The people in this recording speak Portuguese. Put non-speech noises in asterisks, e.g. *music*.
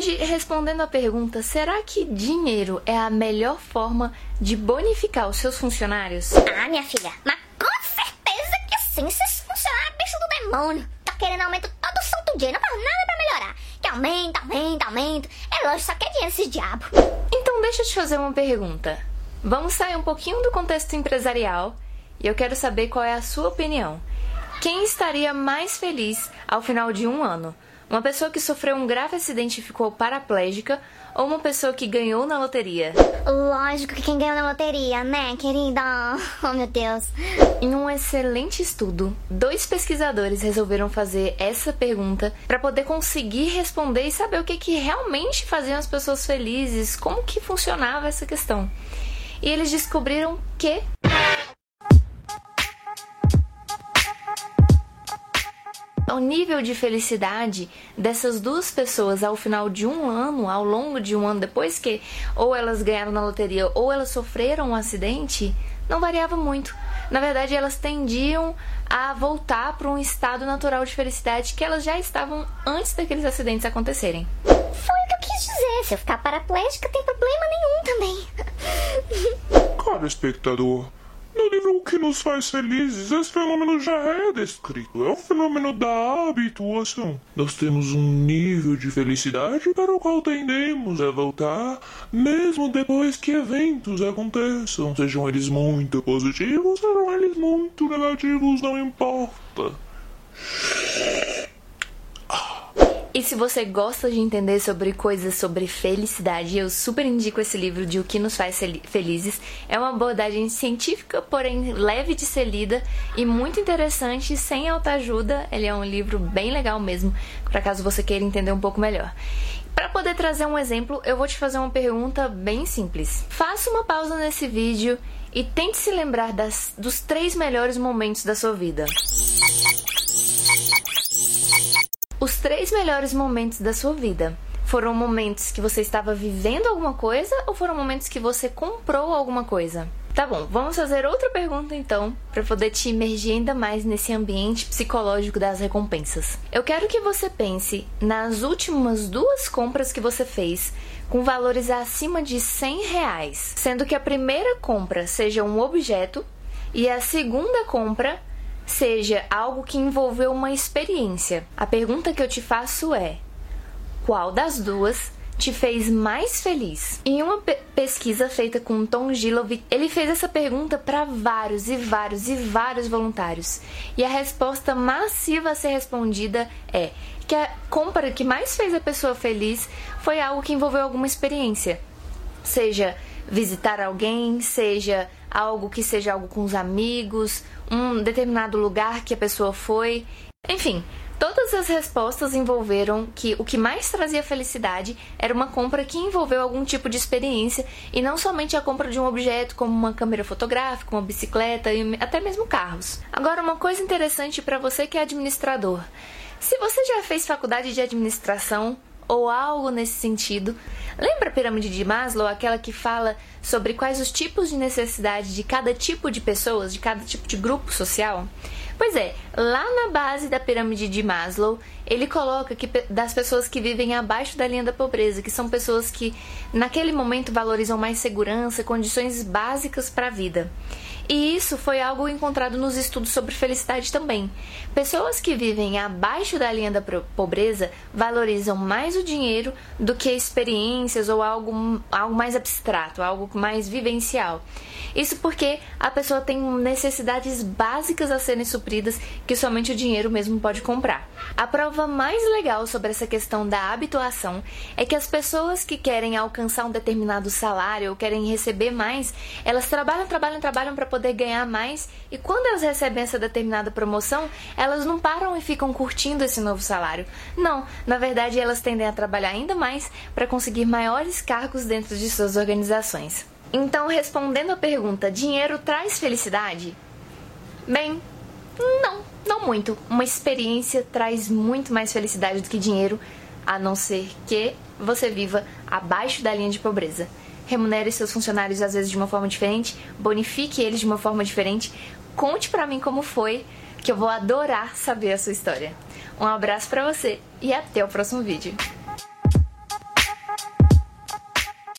Hoje, respondendo a pergunta, será que dinheiro é a melhor forma de bonificar os seus funcionários? Ah, minha filha, mas com certeza que sim. Esses funcionários bicho do demônio. Tá querendo aumento todo santo dia, não faz nada pra melhorar. Que aumenta, aumenta, aumenta. É lógico, só quer dinheiro esses diabos. Então, deixa eu te fazer uma pergunta. Vamos sair um pouquinho do contexto empresarial e eu quero saber qual é a sua opinião. Quem estaria mais feliz ao final de um ano? Uma pessoa que sofreu um grave acidente e ficou paraplégica ou uma pessoa que ganhou na loteria? Lógico que quem ganhou na loteria, né, querida? *laughs* Oh, meu Deus. Em um excelente estudo, dois pesquisadores resolveram fazer essa pergunta para poder conseguir responder e saber o que, que realmente fazia as pessoas felizes, como que funcionava essa questão. E eles descobriram que nível de felicidade dessas duas pessoas ao final de um ano, ao longo de um ano depois que ou elas ganharam na loteria ou elas sofreram um acidente, não variava muito. Na verdade, elas tendiam a voltar para um estado natural de felicidade que elas já estavam antes daqueles acidentes acontecerem. Foi o que eu quis dizer. Se eu ficar paraplégica, tem problema nenhum também. Cara, espectador, O que nos faz felizes, esse fenômeno já é descrito. É o fenômeno da habituação. Nós temos um nível de felicidade para o qual tendemos a voltar, mesmo depois que eventos aconteçam. Sejam eles muito positivos, sejam eles muito negativos, não importa. E se você gosta de entender sobre coisas sobre felicidade, eu super indico esse livro de O que nos faz felizes. É uma abordagem científica, porém leve de ser lida e muito interessante, sem alta ajuda. Ele é um livro bem legal mesmo, para caso você queira entender um pouco melhor. Para poder trazer um exemplo, eu vou te fazer uma pergunta bem simples. Faça uma pausa nesse vídeo e tente se lembrar das, dos três melhores momentos da sua vida. Os três melhores momentos da sua vida foram momentos que você estava vivendo alguma coisa ou foram momentos que você comprou alguma coisa? Tá bom, vamos fazer outra pergunta então, para poder te imergir ainda mais nesse ambiente psicológico das recompensas. Eu quero que você pense nas últimas duas compras que você fez com valores acima de 100 reais, sendo que a primeira compra seja um objeto e a segunda compra seja algo que envolveu uma experiência. A pergunta que eu te faço é: qual das duas te fez mais feliz? Em uma pe pesquisa feita com Tom Gilovic, ele fez essa pergunta para vários e vários e vários voluntários. E a resposta massiva a ser respondida é que a compra que mais fez a pessoa feliz foi algo que envolveu alguma experiência. Seja visitar alguém, seja algo que seja algo com os amigos, um determinado lugar que a pessoa foi. Enfim, todas as respostas envolveram que o que mais trazia felicidade era uma compra que envolveu algum tipo de experiência e não somente a compra de um objeto como uma câmera fotográfica, uma bicicleta e até mesmo carros. Agora, uma coisa interessante para você que é administrador. Se você já fez faculdade de administração, ou algo nesse sentido. Lembra a pirâmide de Maslow, aquela que fala sobre quais os tipos de necessidade de cada tipo de pessoas, de cada tipo de grupo social? Pois é, lá na base da pirâmide de Maslow, ele coloca que das pessoas que vivem abaixo da linha da pobreza, que são pessoas que naquele momento valorizam mais segurança, condições básicas para a vida. E isso foi algo encontrado nos estudos sobre felicidade também. Pessoas que vivem abaixo da linha da pobreza valorizam mais o dinheiro do que experiências ou algo, algo mais abstrato, algo mais vivencial. Isso porque a pessoa tem necessidades básicas a serem supridas que somente o dinheiro mesmo pode comprar. A prova mais legal sobre essa questão da habituação é que as pessoas que querem alcançar um determinado salário ou querem receber mais, elas trabalham, trabalham, trabalham para poder ganhar mais e quando elas recebem essa determinada promoção, elas não param e ficam curtindo esse novo salário. Não, na verdade elas tendem a trabalhar ainda mais para conseguir maiores cargos dentro de suas organizações. Então, respondendo a pergunta, dinheiro traz felicidade? Bem, não, não muito. Uma experiência traz muito mais felicidade do que dinheiro, a não ser que você viva abaixo da linha de pobreza. Remunere seus funcionários às vezes de uma forma diferente, bonifique eles de uma forma diferente. Conte para mim como foi, que eu vou adorar saber a sua história. Um abraço para você e até o próximo vídeo.